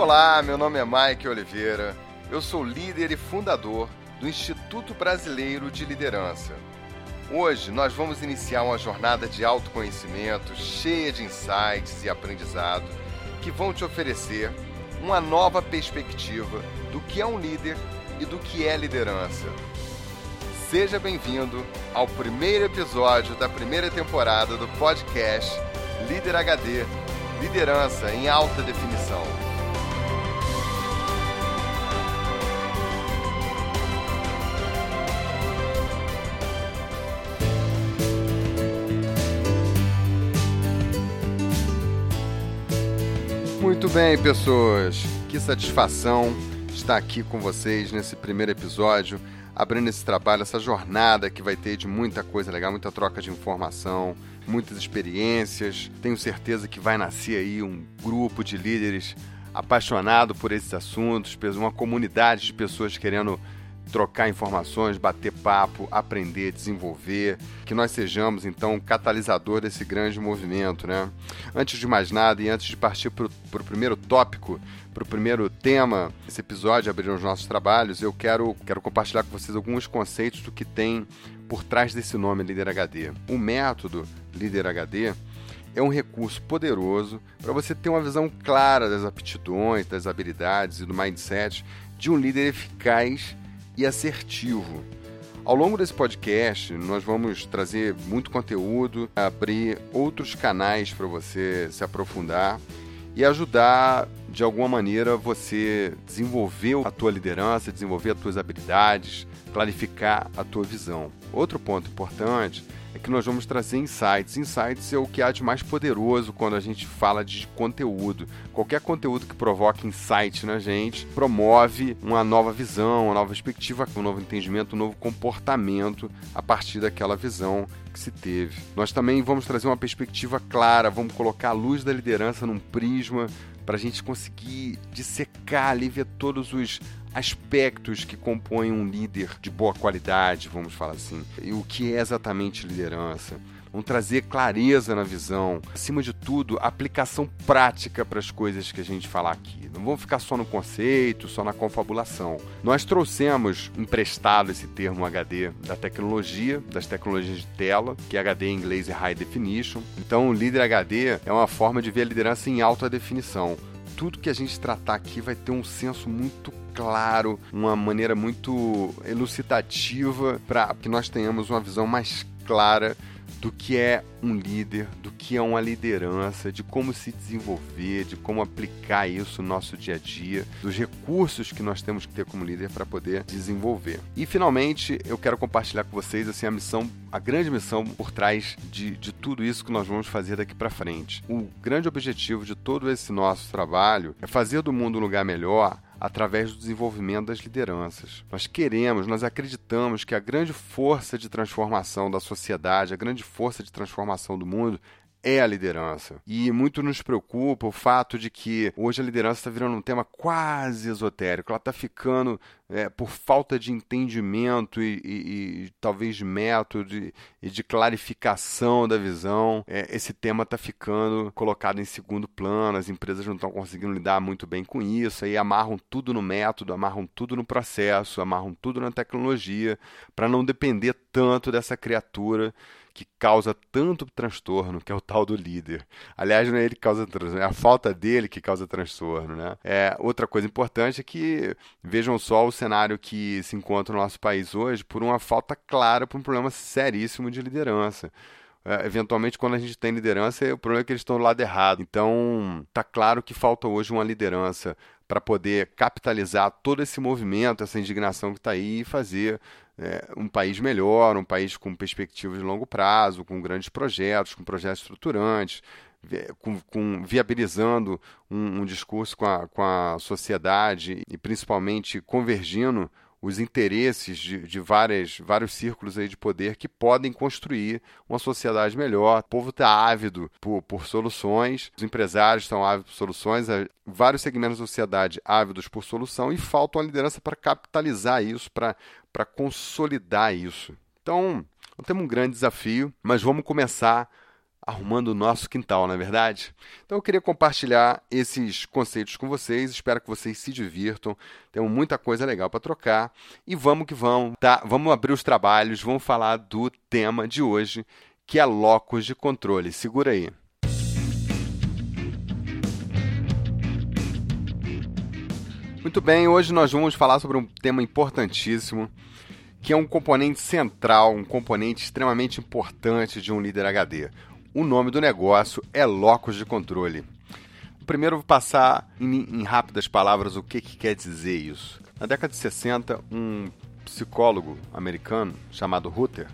Olá, meu nome é Mike Oliveira. Eu sou líder e fundador do Instituto Brasileiro de Liderança. Hoje nós vamos iniciar uma jornada de autoconhecimento cheia de insights e aprendizado que vão te oferecer uma nova perspectiva do que é um líder e do que é liderança. Seja bem-vindo ao primeiro episódio da primeira temporada do podcast Líder HD Liderança em Alta Definição. Muito bem, pessoas. Que satisfação estar aqui com vocês nesse primeiro episódio, abrindo esse trabalho, essa jornada que vai ter de muita coisa legal, muita troca de informação, muitas experiências. Tenho certeza que vai nascer aí um grupo de líderes apaixonado por esses assuntos, uma comunidade de pessoas querendo trocar informações, bater papo, aprender, desenvolver, que nós sejamos então um catalisador desse grande movimento, né? Antes de mais nada e antes de partir para o primeiro tópico, para o primeiro tema desse episódio, abrir os nossos trabalhos, eu quero, quero compartilhar com vocês alguns conceitos do que tem por trás desse nome Líder HD. O método Líder HD é um recurso poderoso para você ter uma visão clara das aptidões, das habilidades e do mindset de um líder eficaz e assertivo. Ao longo desse podcast, nós vamos trazer muito conteúdo, abrir outros canais para você se aprofundar e ajudar de alguma maneira você desenvolver a tua liderança, desenvolver as tuas habilidades, clarificar a tua visão. Outro ponto importante é que nós vamos trazer insights. Insights é o que há de mais poderoso quando a gente fala de conteúdo. Qualquer conteúdo que provoque insight na gente promove uma nova visão, uma nova perspectiva, um novo entendimento, um novo comportamento a partir daquela visão que se teve. Nós também vamos trazer uma perspectiva clara, vamos colocar a luz da liderança num prisma para a gente conseguir dissecar ali, ver todos os aspectos que compõem um líder de boa qualidade, vamos falar assim. E o que é exatamente liderança? Vamos trazer clareza na visão, acima de tudo, aplicação prática para as coisas que a gente falar aqui. Não vamos ficar só no conceito, só na confabulação. Nós trouxemos emprestado esse termo HD da tecnologia, das tecnologias de tela, que é HD em inglês é High Definition. Então, o líder HD é uma forma de ver a liderança em alta definição tudo que a gente tratar aqui vai ter um senso muito claro, uma maneira muito elucidativa para que nós tenhamos uma visão mais clara do que é um líder, do que é uma liderança, de como se desenvolver, de como aplicar isso no nosso dia a dia, dos recursos que nós temos que ter como líder para poder desenvolver. E finalmente, eu quero compartilhar com vocês assim a missão, a grande missão por trás de, de tudo isso que nós vamos fazer daqui para frente. O grande objetivo de todo esse nosso trabalho é fazer do mundo um lugar melhor através do desenvolvimento das lideranças. Nós queremos, nós acreditamos que a grande força de transformação da sociedade, a grande força de transformação do mundo é a liderança. E muito nos preocupa o fato de que hoje a liderança está virando um tema quase esotérico. Ela está ficando, é, por falta de entendimento e, e, e talvez de método e, e, de clarificação da visão, é, esse tema está ficando colocado em segundo plano. As empresas não estão conseguindo lidar muito bem com isso. Aí amarram tudo no método, amarram tudo no processo, amarram tudo na tecnologia, para não depender tanto dessa criatura que causa tanto transtorno, que é o tal do líder. Aliás, não é ele que causa transtorno, é a falta dele que causa transtorno. Né? É, outra coisa importante é que vejam só o cenário que se encontra no nosso país hoje por uma falta clara, por um problema seríssimo de liderança. É, eventualmente, quando a gente tem liderança, o problema é que eles estão do lado errado. Então, tá claro que falta hoje uma liderança para poder capitalizar todo esse movimento, essa indignação que está aí e fazer é, um país melhor, um país com perspectivas de longo prazo, com grandes projetos, com projetos estruturantes, com, com viabilizando um, um discurso com a, com a sociedade e principalmente convergindo os interesses de, de várias, vários círculos aí de poder que podem construir uma sociedade melhor. O povo está ávido por, por soluções, os empresários estão ávidos por soluções, vários segmentos da sociedade ávidos por solução e falta uma liderança para capitalizar isso, para consolidar isso. Então, temos um grande desafio, mas vamos começar arrumando o nosso quintal, não é verdade? Então eu queria compartilhar esses conceitos com vocês, espero que vocês se divirtam, temos muita coisa legal para trocar e vamos que vamos, tá? Vamos abrir os trabalhos, vamos falar do tema de hoje, que é locus de controle. Segura aí. Muito bem, hoje nós vamos falar sobre um tema importantíssimo, que é um componente central, um componente extremamente importante de um líder HD. O nome do negócio é locus de controle. Primeiro vou passar em, em rápidas palavras o que, que quer dizer isso. Na década de 60, um psicólogo americano chamado Ruther,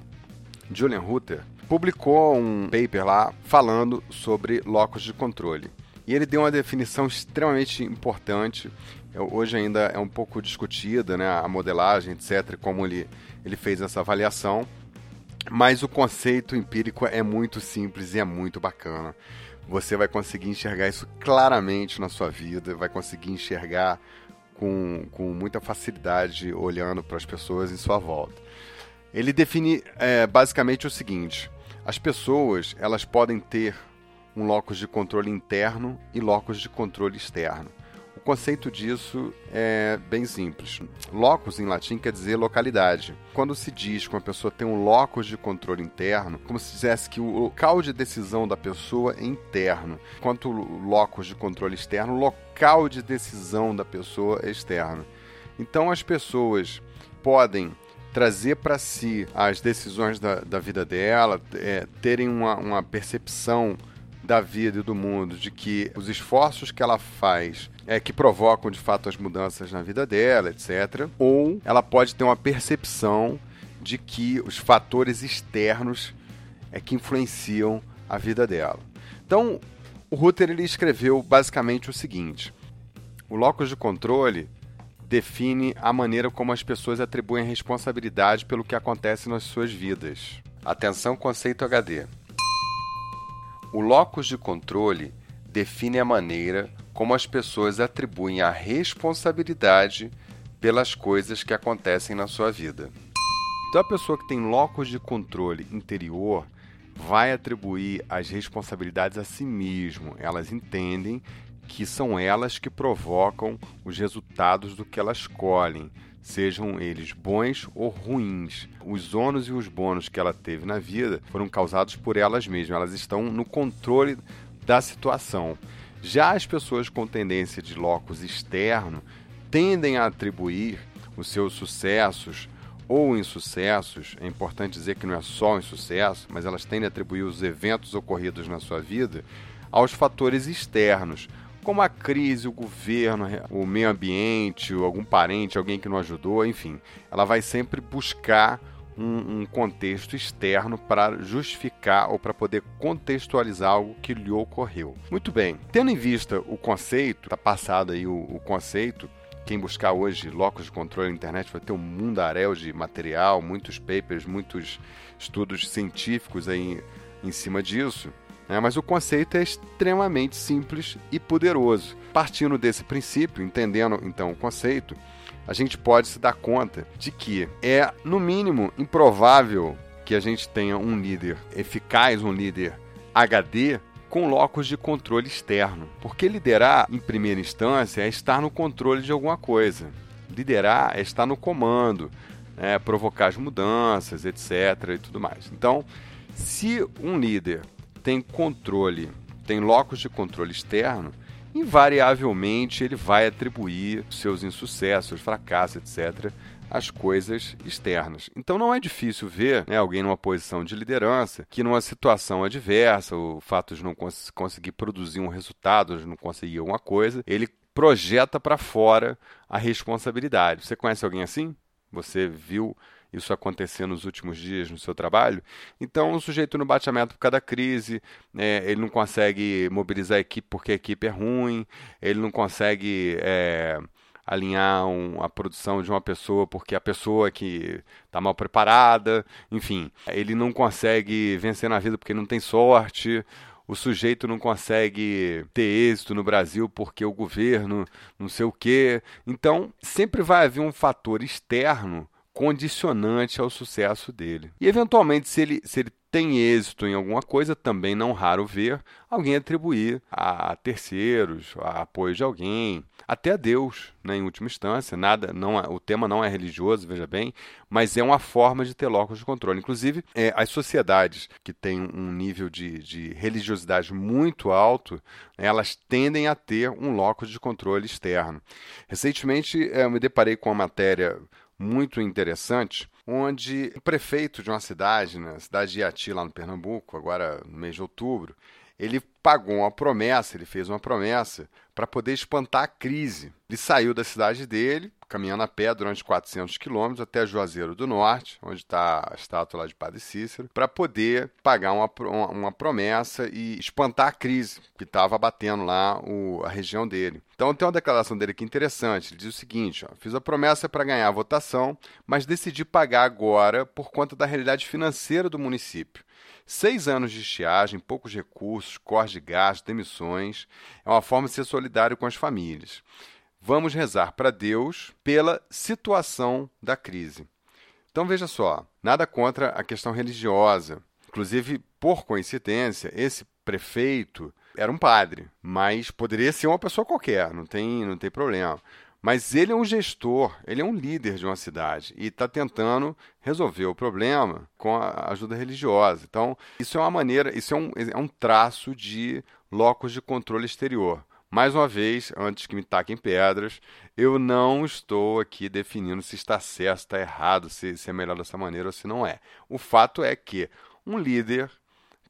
Julian Ruther, publicou um paper lá falando sobre locus de controle. E ele deu uma definição extremamente importante. É, hoje ainda é um pouco discutida né, a modelagem, etc., como ele, ele fez essa avaliação. Mas o conceito empírico é muito simples e é muito bacana. Você vai conseguir enxergar isso claramente na sua vida, vai conseguir enxergar com, com muita facilidade olhando para as pessoas em sua volta. Ele define é, basicamente o seguinte: as pessoas elas podem ter um locus de controle interno e locus de controle externo conceito disso é bem simples. Locus em latim quer dizer localidade. Quando se diz que uma pessoa tem um locus de controle interno, como se dissesse que o local de decisão da pessoa é interno, enquanto o locus de controle externo, o local de decisão da pessoa é externo. Então as pessoas podem trazer para si as decisões da, da vida dela, é, terem uma, uma percepção da vida e do mundo, de que os esforços que ela faz é que provocam de fato as mudanças na vida dela, etc. Ou ela pode ter uma percepção de que os fatores externos é que influenciam a vida dela. Então, o Ruther ele escreveu basicamente o seguinte: o locus de controle define a maneira como as pessoas atribuem responsabilidade pelo que acontece nas suas vidas. Atenção, conceito HD. O locus de controle define a maneira como as pessoas atribuem a responsabilidade pelas coisas que acontecem na sua vida. Então, a pessoa que tem locus de controle interior vai atribuir as responsabilidades a si mesmo. Elas entendem que são elas que provocam os resultados do que elas escolhem, sejam eles bons ou ruins. Os ônus e os bônus que ela teve na vida foram causados por elas mesmas. Elas estão no controle da situação. Já as pessoas com tendência de locus externo tendem a atribuir os seus sucessos ou insucessos, é importante dizer que não é só um insucesso, mas elas tendem a atribuir os eventos ocorridos na sua vida aos fatores externos, como a crise, o governo, o meio ambiente, algum parente, alguém que não ajudou, enfim. Ela vai sempre buscar um, um contexto externo para justificar ou para poder contextualizar algo que lhe ocorreu. Muito bem, tendo em vista o conceito, está passado aí o, o conceito, quem buscar hoje locus de controle na internet vai ter um mundaréu de material, muitos papers, muitos estudos científicos aí em cima disso. Né? Mas o conceito é extremamente simples e poderoso. Partindo desse princípio, entendendo então o conceito, a gente pode se dar conta de que é, no mínimo, improvável que a gente tenha um líder eficaz, um líder HD, com locos de controle externo. Porque liderar, em primeira instância, é estar no controle de alguma coisa. Liderar é estar no comando, é provocar as mudanças, etc. e tudo mais. Então, se um líder tem controle, tem locos de controle externo, invariavelmente ele vai atribuir seus insucessos, fracassos, etc., às coisas externas. Então não é difícil ver né, alguém numa posição de liderança que, numa situação adversa, o fato de não cons conseguir produzir um resultado, de não conseguir alguma coisa, ele projeta para fora a responsabilidade. Você conhece alguém assim? Você viu isso acontecer nos últimos dias no seu trabalho. Então, o sujeito não bate a meta por causa da crise, é, ele não consegue mobilizar a equipe porque a equipe é ruim, ele não consegue é, alinhar um, a produção de uma pessoa porque a pessoa que está mal preparada, enfim, ele não consegue vencer na vida porque não tem sorte o sujeito não consegue ter êxito no Brasil porque o governo não sei o quê. Então, sempre vai haver um fator externo condicionante ao sucesso dele. E eventualmente, se ele, se ele tem êxito em alguma coisa, também não raro ver alguém atribuir a terceiros, a apoio de alguém, até a Deus, né, em última instância. Nada, não é, o tema não é religioso, veja bem, mas é uma forma de ter locus de controle. Inclusive, é, as sociedades que têm um nível de, de religiosidade muito alto, elas tendem a ter um locus de controle externo. Recentemente, é, eu me deparei com uma matéria muito interessante, onde o prefeito de uma cidade, na cidade de Iati, lá no Pernambuco, agora no mês de outubro, ele pagou uma promessa, ele fez uma promessa para poder espantar a crise. Ele saiu da cidade dele, caminhando a pé durante 400 quilômetros até Juazeiro do Norte, onde está a estátua lá de Padre Cícero, para poder pagar uma, uma, uma, promessa e espantar a crise que estava batendo lá o, a região dele. Então tem uma declaração dele aqui interessante. Ele diz o seguinte: ó, fiz a promessa para ganhar a votação, mas decidi pagar agora por conta da realidade financeira do município. Seis anos de estiagem, poucos recursos, corte de gastos, demissões. É uma forma de ser solidário com as famílias. Vamos rezar para Deus pela situação da crise. Então veja só, nada contra a questão religiosa. Inclusive, por coincidência, esse prefeito era um padre, mas poderia ser uma pessoa qualquer, não tem, não tem problema. Mas ele é um gestor, ele é um líder de uma cidade e está tentando resolver o problema com a ajuda religiosa. Então, isso é uma maneira, isso é um, é um traço de locus de controle exterior. Mais uma vez, antes que me taquem pedras, eu não estou aqui definindo se está certo, se está errado, se, se é melhor dessa maneira ou se não é. O fato é que um líder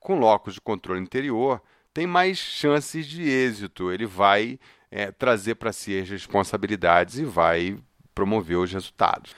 com locus de controle interior tem mais chances de êxito. Ele vai é, trazer para si as responsabilidades e vai promover os resultados.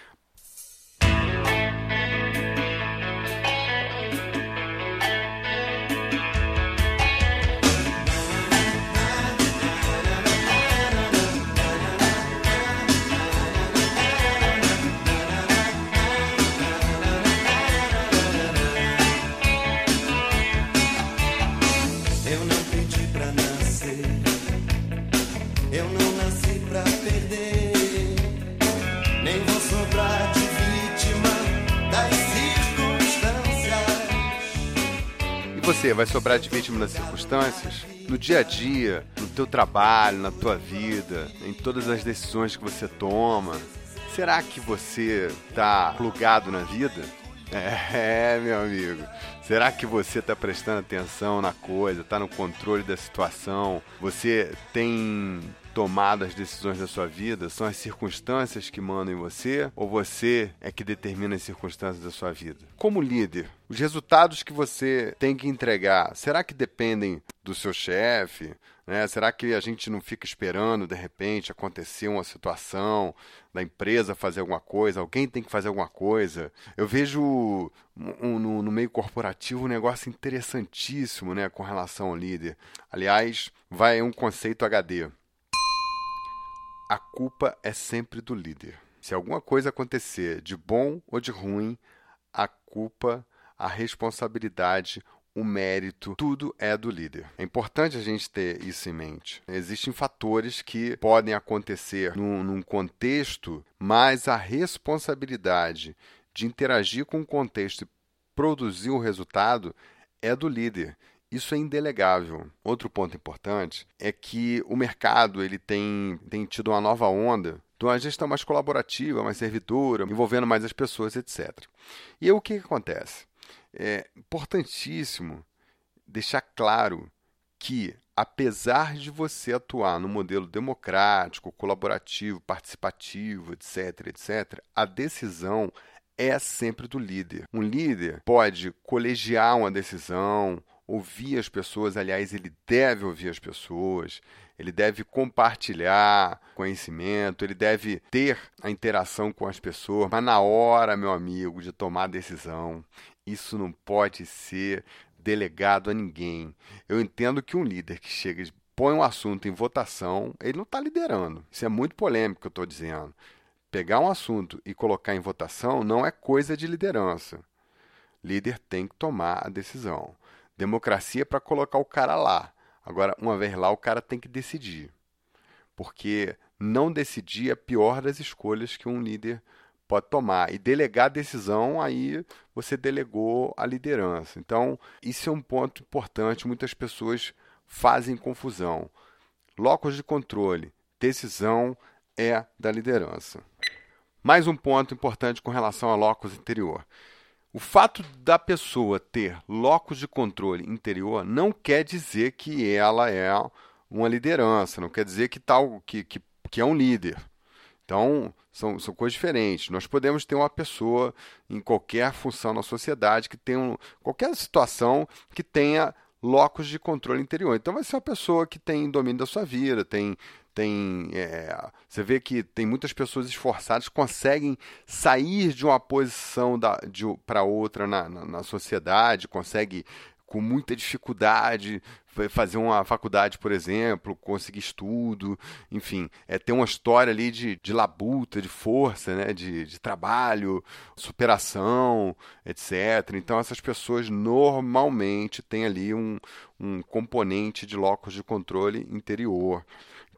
Vai sobrar de vítima das circunstâncias? No dia a dia, no teu trabalho, na tua vida, em todas as decisões que você toma. Será que você está plugado na vida? É, meu amigo. Será que você está prestando atenção na coisa, está no controle da situação? Você tem tomado as decisões da sua vida? São as circunstâncias que mandam em você ou você é que determina as circunstâncias da sua vida? Como líder, os resultados que você tem que entregar, será que dependem do seu chefe? Né? Será que a gente não fica esperando, de repente, acontecer uma situação da empresa fazer alguma coisa, alguém tem que fazer alguma coisa? Eu vejo no, no, meio corporativo um negócio interessantíssimo né, com relação ao líder. Aliás, vai um conceito HD a culpa é sempre do líder. Se alguma coisa acontecer, de bom ou de ruim, a culpa, a responsabilidade, o mérito, tudo é do líder. É importante a gente ter isso em mente. Existem fatores que podem acontecer num, num contexto, mas a responsabilidade de interagir com o contexto e produzir o resultado é do líder. Isso é indelegável. Outro ponto importante é que o mercado ele tem, tem tido uma nova onda de uma gestão mais colaborativa, mais servidora, envolvendo mais as pessoas, etc. E aí o que, que acontece? É importantíssimo deixar claro que, apesar de você atuar no modelo democrático, colaborativo, participativo, etc., etc., a decisão é sempre do líder. Um líder pode colegiar uma decisão ouvir as pessoas, aliás, ele deve ouvir as pessoas, ele deve compartilhar conhecimento, ele deve ter a interação com as pessoas, mas na hora, meu amigo, de tomar decisão, isso não pode ser delegado a ninguém. Eu entendo que um líder que chega e põe um assunto em votação, ele não está liderando. Isso é muito polêmico que eu estou dizendo. Pegar um assunto e colocar em votação não é coisa de liderança. Líder tem que tomar a decisão. Democracia para colocar o cara lá. Agora, uma vez lá, o cara tem que decidir. Porque não decidir é a pior das escolhas que um líder pode tomar. E delegar a decisão, aí você delegou a liderança. Então, isso é um ponto importante. Muitas pessoas fazem confusão. Locos de controle, decisão é da liderança. Mais um ponto importante com relação a locus interior. O fato da pessoa ter locus de controle interior não quer dizer que ela é uma liderança, não quer dizer que, tal, que, que, que é um líder. Então, são, são coisas diferentes. Nós podemos ter uma pessoa em qualquer função na sociedade que tenha um, qualquer situação que tenha locos de controle interior. Então, vai ser uma pessoa que tem domínio da sua vida, tem tem é, você vê que tem muitas pessoas esforçadas conseguem sair de uma posição para outra na, na, na, sociedade, consegue com muita dificuldade fazer uma faculdade, por exemplo, conseguir estudo, enfim, é ter uma história ali de, de labuta, de força, né, de, de trabalho, superação, etc. Então essas pessoas normalmente têm ali um, um componente de locus de controle interior.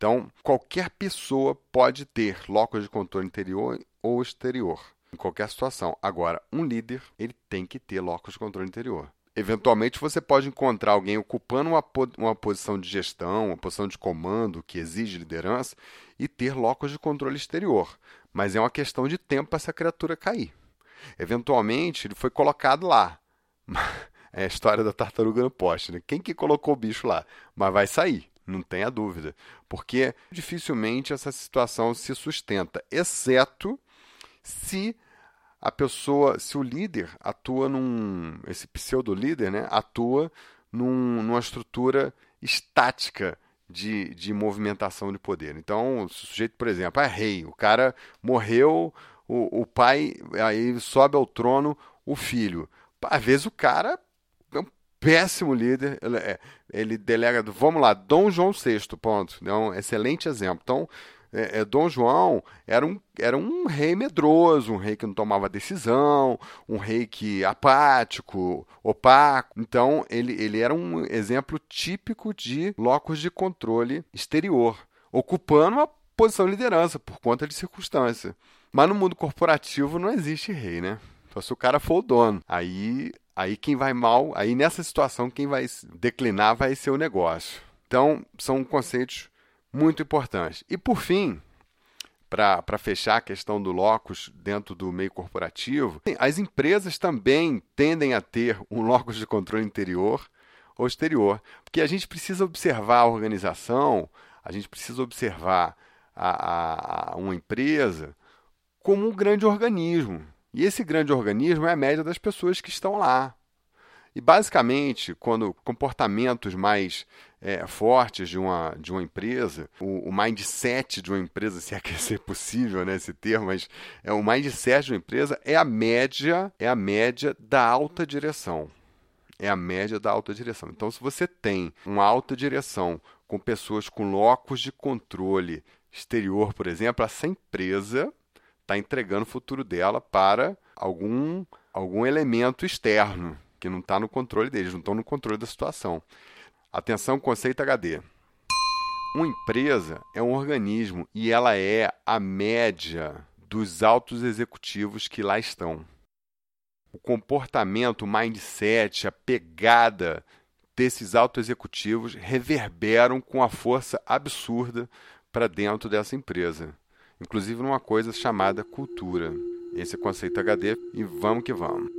Então, qualquer pessoa pode ter locus de controle interior ou exterior, em qualquer situação. Agora, um líder, ele tem que ter locus de controle interior. Eventualmente, você pode encontrar alguém ocupando uma, uma posição de gestão, uma posição de comando que exige liderança e ter locus de controle exterior. Mas é uma questão de tempo para essa criatura cair. Eventualmente, ele foi colocado lá. É a história da tartaruga no poste. Né? Quem que colocou o bicho lá? Mas vai sair não tenha dúvida, porque dificilmente essa situação se sustenta, exceto se a pessoa, se o líder atua num, esse pseudo líder, né, atua num, numa estrutura estática de, de movimentação de poder. Então, o sujeito, por exemplo, é rei, o cara morreu, o, o pai aí sobe ao trono o filho. Às vezes o cara péssimo líder. Ele, é, ele delega, vamos lá, Dom João VI, ponto. É um excelente exemplo. Então, é, é, Dom João era um, era um rei medroso, um rei que não tomava decisão, um rei que apático, opaco. Então, ele, ele era um exemplo típico de locus de controle exterior, ocupando uma posição de liderança por conta de circunstância. Mas no mundo corporativo não existe rei, né? Então, se o cara for o dono, aí Aí quem vai mal, aí nessa situação quem vai declinar vai ser o negócio. Então, são conceitos muito importantes. E por fim, para fechar a questão do locus dentro do meio corporativo, as empresas também tendem a ter um locus de controle interior ou exterior, porque a gente precisa observar a organização, a gente precisa observar a, a, uma empresa como um grande organismo. E esse grande organismo é a média das pessoas que estão lá. E basicamente, quando comportamentos mais é, fortes de uma, de uma empresa, o, o, mindset de uma empresa, se é que ser possível né, esse termo, mas é, o mindset de uma empresa é a média, é a média da alta direção. É a média da alta direção. Então, se você tem uma alta direção com pessoas com locos de controle exterior, por exemplo, essa empresa está entregando o futuro dela para algum, algum elemento externo que não está no controle deles, não estão no controle da situação. Atenção, conceito HD. Uma empresa é um organismo e ela é a média dos altos executivos que lá estão. O comportamento, o mindset, a pegada desses altos executivos reverberam com a força absurda para dentro dessa empresa inclusive numa coisa chamada cultura. Esse é o conceito HD e vamos que vamos.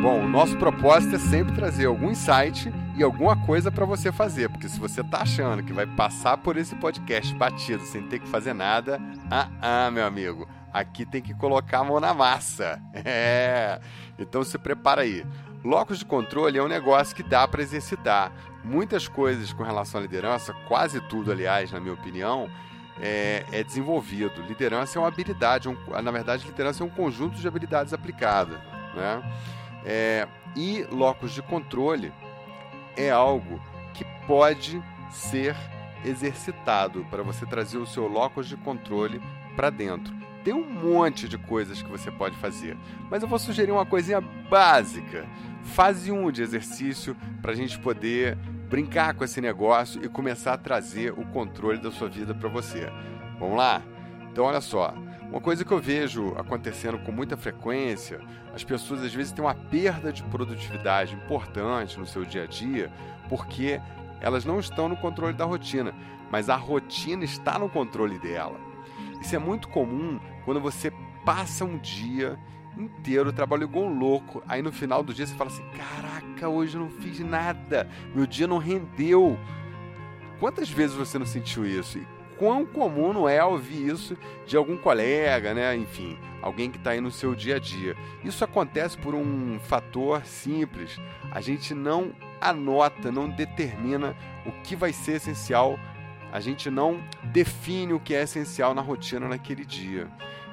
Bom, nosso propósito é sempre trazer algum insight e alguma coisa para você fazer, porque se você está achando que vai passar por esse podcast batido sem ter que fazer nada, ah, ah, meu amigo, Aqui tem que colocar a mão na massa. É. Então se prepara aí. Locos de controle é um negócio que dá para exercitar. Muitas coisas com relação à liderança, quase tudo, aliás, na minha opinião, é, é desenvolvido. Liderança é uma habilidade, um, na verdade, liderança é um conjunto de habilidades aplicadas. Né? É, e locos de controle é algo que pode ser exercitado para você trazer o seu locus de controle para dentro. Tem um monte de coisas que você pode fazer, mas eu vou sugerir uma coisinha básica. fase 1 de exercício para a gente poder brincar com esse negócio e começar a trazer o controle da sua vida para você. Vamos lá? Então, olha só. Uma coisa que eu vejo acontecendo com muita frequência, as pessoas às vezes têm uma perda de produtividade importante no seu dia a dia, porque elas não estão no controle da rotina, mas a rotina está no controle dela. Isso é muito comum quando você passa um dia inteiro, trabalho igual um louco, aí no final do dia você fala assim: caraca, hoje eu não fiz nada, meu dia não rendeu. Quantas vezes você não sentiu isso? E quão comum não é ouvir isso de algum colega, né? Enfim, alguém que está aí no seu dia a dia. Isso acontece por um fator simples. A gente não anota, não determina o que vai ser essencial. A gente não define o que é essencial na rotina naquele dia.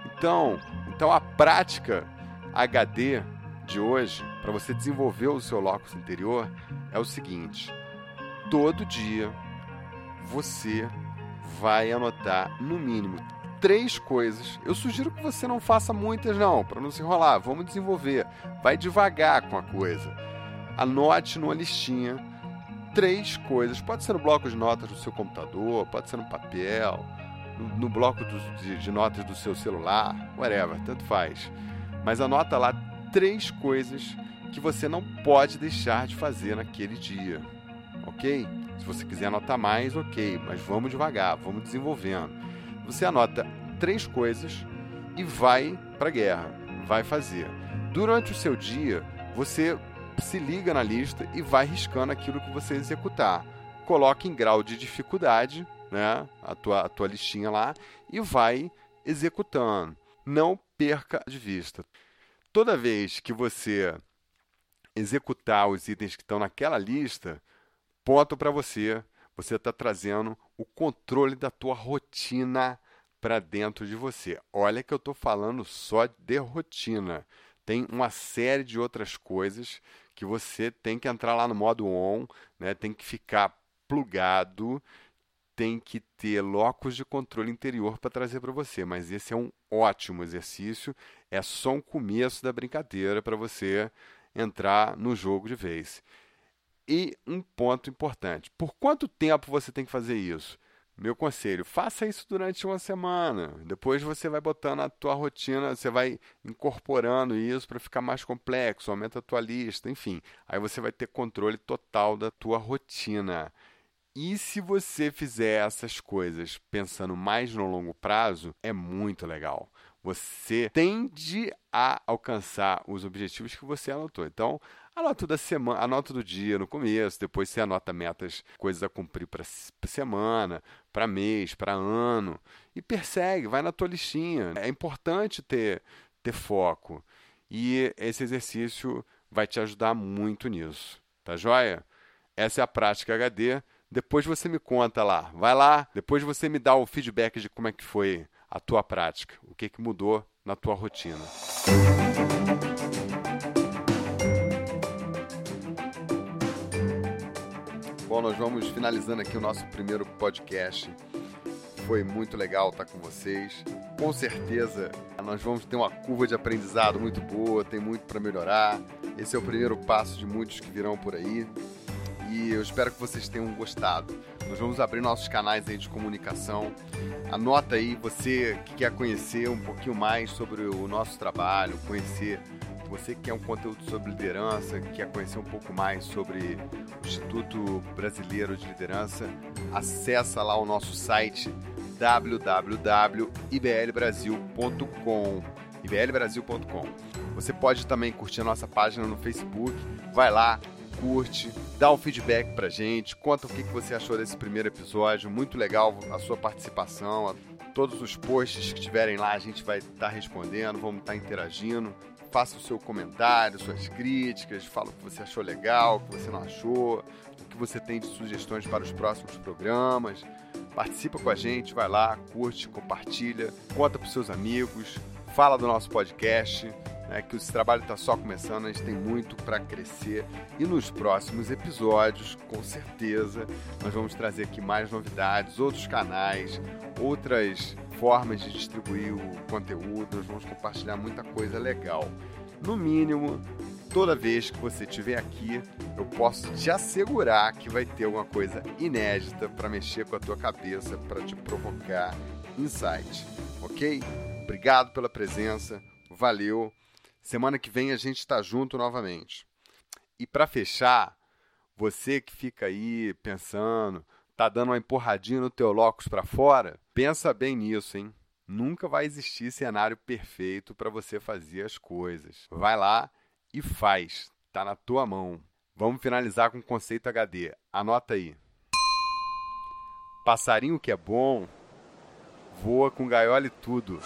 Então, então a prática HD de hoje, para você desenvolver o seu locus interior, é o seguinte: todo dia você vai anotar no mínimo três coisas. Eu sugiro que você não faça muitas, não, para não se enrolar. Vamos desenvolver. Vai devagar com a coisa. Anote numa listinha três coisas. Pode ser no bloco de notas do seu computador, pode ser no papel, no, no bloco do, de, de notas do seu celular, whatever, tanto faz. Mas anota lá três coisas que você não pode deixar de fazer naquele dia, ok? Se você quiser anotar mais, ok, mas vamos devagar, vamos desenvolvendo. Você anota três coisas e vai para a guerra, vai fazer. Durante o seu dia, você se liga na lista e vai riscando aquilo que você executar. Coloque em grau de dificuldade, né, a tua, a tua listinha lá e vai executando. Não perca de vista. Toda vez que você executar os itens que estão naquela lista, ponto para você. Você está trazendo o controle da tua rotina para dentro de você. Olha que eu estou falando só de rotina. Tem uma série de outras coisas que você tem que entrar lá no modo on, né? tem que ficar plugado, tem que ter locos de controle interior para trazer para você. Mas esse é um ótimo exercício, é só um começo da brincadeira para você entrar no jogo de vez. E um ponto importante: por quanto tempo você tem que fazer isso? Meu conselho, faça isso durante uma semana. Depois você vai botando a tua rotina, você vai incorporando isso para ficar mais complexo, aumenta a tua lista, enfim. Aí você vai ter controle total da tua rotina. E se você fizer essas coisas pensando mais no longo prazo, é muito legal. Você tende a alcançar os objetivos que você anotou. Então, Anota da semana, anota do dia no começo, depois você anota metas, coisas a cumprir para semana, para mês, para ano e persegue, vai na tua listinha. É importante ter ter foco e esse exercício vai te ajudar muito nisso, tá joia? Essa é a prática HD. Depois você me conta lá, vai lá, depois você me dá o feedback de como é que foi a tua prática, o que, que mudou na tua rotina. Bom, nós vamos finalizando aqui o nosso primeiro podcast. Foi muito legal estar com vocês. Com certeza nós vamos ter uma curva de aprendizado muito boa, tem muito para melhorar. Esse é o primeiro passo de muitos que virão por aí. E eu espero que vocês tenham gostado. Nós vamos abrir nossos canais aí de comunicação. Anota aí você que quer conhecer um pouquinho mais sobre o nosso trabalho, conhecer você que quer um conteúdo sobre liderança, quer conhecer um pouco mais sobre o Instituto Brasileiro de Liderança, acessa lá o nosso site www.iblbrasil.com iblbrasil.com. Você pode também curtir a nossa página no Facebook. Vai lá, curte, dá um feedback pra gente, conta o que você achou desse primeiro episódio. Muito legal a sua participação. Todos os posts que tiverem lá, a gente vai estar tá respondendo, vamos estar tá interagindo faça o seu comentário, suas críticas, fala o que você achou legal, o que você não achou, o que você tem de sugestões para os próximos programas. Participa com a gente, vai lá, curte, compartilha, conta para os seus amigos, fala do nosso podcast, né, que esse trabalho está só começando, a gente tem muito para crescer e nos próximos episódios, com certeza, nós vamos trazer aqui mais novidades, outros canais, outras formas de distribuir o conteúdo, nós vamos compartilhar muita coisa legal. No mínimo, toda vez que você estiver aqui, eu posso te assegurar que vai ter alguma coisa inédita para mexer com a tua cabeça, para te provocar insight, ok? Obrigado pela presença, valeu. Semana que vem a gente está junto novamente. E para fechar, você que fica aí pensando, tá dando uma empurradinha no teu locus para fora, pensa bem nisso, hein? Nunca vai existir cenário perfeito para você fazer as coisas. Vai lá e faz. Tá na tua mão. Vamos finalizar com o conceito HD. Anota aí. Passarinho que é bom voa com gaiola e tudo.